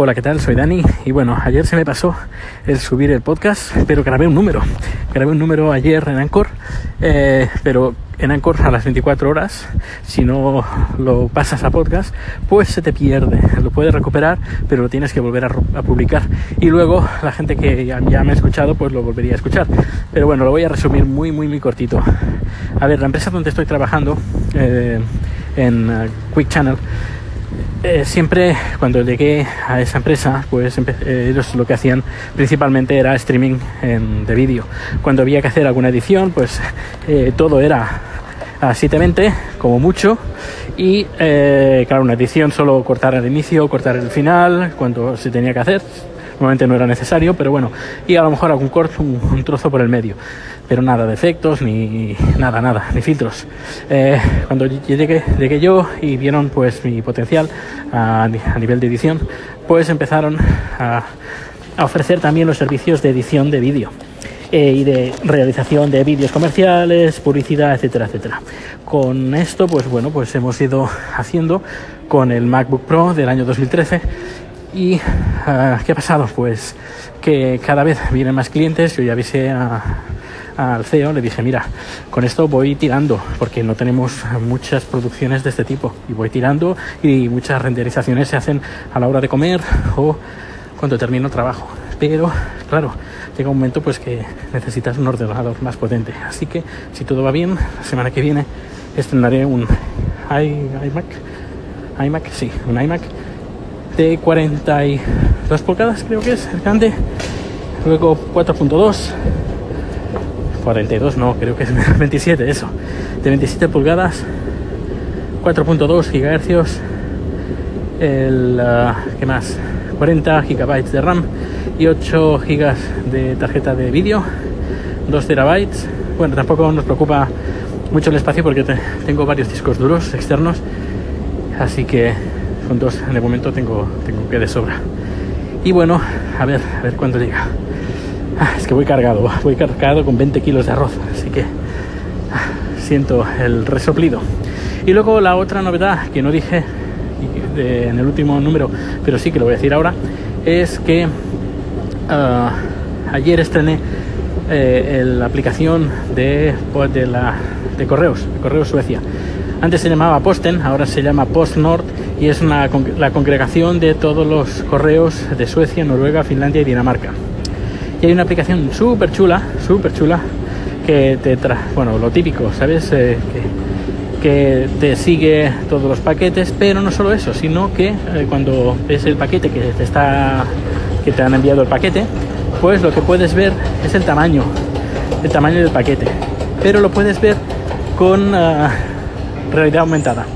Hola, ¿qué tal? Soy Dani y bueno, ayer se me pasó el subir el podcast, pero grabé un número. Grabé un número ayer en Anchor, eh, pero en Anchor a las 24 horas, si no lo pasas a podcast, pues se te pierde. Lo puedes recuperar, pero lo tienes que volver a, publicar. Y luego la gente que ya, me ha escuchado, pues lo volvería a escuchar. Pero bueno, lo voy a resumir muy, muy, muy cortito. A ver, la empresa donde estoy trabajando, eh, en uh, Quick Channel, eh, siempre cuando llegué a esa empresa, pues eh, lo que hacían principalmente era streaming de vídeo. Cuando había que hacer alguna edición, pues eh, todo era a 720 como mucho y claro, una edición solo cortar el inicio, cortar el final, cuando se tenía que hacer. Normalmente no era necesario, pero bueno, y a lo mejor algún corto, un trozo por el medio pero nada de efectos ni nada, nada, ni filtros. Eh, cuando llegué, llegué, yo y vieron pues mi potencial a, nivel de edición, pues empezaron a, ofrecer también los servicios de edición de vídeo. Eh, y de realización de vídeos comerciales, publicidad, etcétera, etcétera. Con esto, pues bueno, pues hemos ido haciendo con el MacBook Pro del año 2013 y ah, ¿qué ha pasado? Pues que cada vez vienen más clientes, yo ya avisé a, al CEO, le dije, mira, con esto voy tirando, porque no tenemos muchas producciones de este tipo, y voy tirando y muchas renderizaciones se hacen a la hora de comer o cuando termino el trabajo. Pero, claro, llega un momento pues que necesitas un ordenador más potente. Así que, si todo va bien, la semana que viene estrenaré un iMac, iMac, sí, un iMac de 42 pulgadas, creo que es el grande. Luego 4.2 42 no, creo que es 27 eso. De 27 pulgadas, 4.2 gigahercios, el uh, ¿qué más? 40 gigabytes de RAM y 8 gigas de tarjeta de vídeo, 2 terabytes. Bueno, tampoco nos preocupa mucho el espacio porque tengo varios discos duros externos, así que con dos el momento tengo, tengo que de sobra. Y bueno, a ver, a ver cuándo llega. Ah, es que voy cargado, voy cargado con 20 kilos de arroz, así que ah, siento el resoplido. Y luego la otra novedad que no dije en el último número, pero sí que lo voy a decir ahora, es que ah, ayer estrené eh, la aplicación de, de, la, de correos, de correos Suecia. Antes se llamaba Posten, ahora se llama PostNord y es la congregación de todos los correos de Suecia, Noruega, Finlandia y Dinamarca. Y hay una aplicación súper chula, súper chula, que te trae, bueno, lo típico, ¿sabes? Eh, que, te sigue todos los paquetes, pero no solo eso, sino que eh, cuando ves el paquete que te está, que te han enviado el paquete, pues lo que puedes ver es el tamaño, el tamaño del paquete, pero lo puedes ver con ah, realidad aumentada.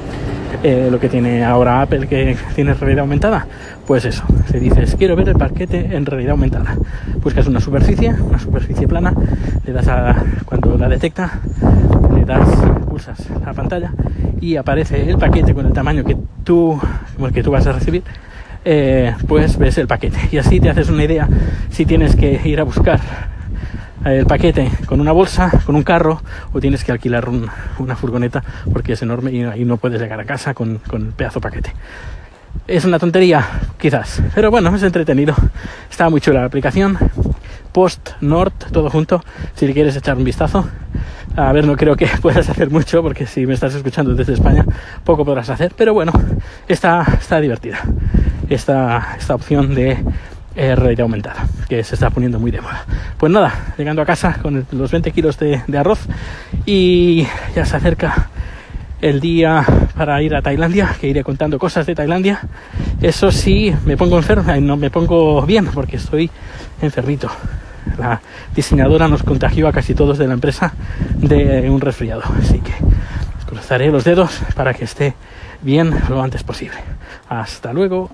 Eh, lo que tiene ahora Apple que tiene realidad aumentada pues eso se dices quiero ver el paquete en realidad aumentada buscas una superficie una superficie plana le das a cuando la detecta le das pulsas la pantalla y aparece el paquete con el tamaño que tú que tú vas a recibir eh, pues ves el paquete y así te haces una idea si tienes que ir a buscar el paquete con una bolsa, con un carro, o tienes que alquilar una furgoneta porque es enorme y, no puedes llegar a casa con, con, el pedazo paquete. Es una tontería, quizás, pero bueno, es entretenido. Está muy chula la aplicación. Post Nord, todo junto, si quieres echar un vistazo. A ver, no creo que puedas hacer mucho porque si me estás escuchando desde España, poco podrás hacer, pero bueno, está, está divertida. Esta, esta opción de eh, realidad aumentada, que se está poniendo muy de moda. Pues nada, llegando a casa con los 20 kilos de, arroz y ya se acerca el día para ir a Tailandia, que iré contando cosas de Tailandia. Eso sí, me pongo enfermo, no me pongo bien porque estoy enfermito. La diseñadora nos contagió a casi todos de la empresa de un resfriado, así que cruzaré los dedos para que esté bien lo antes posible. Hasta luego.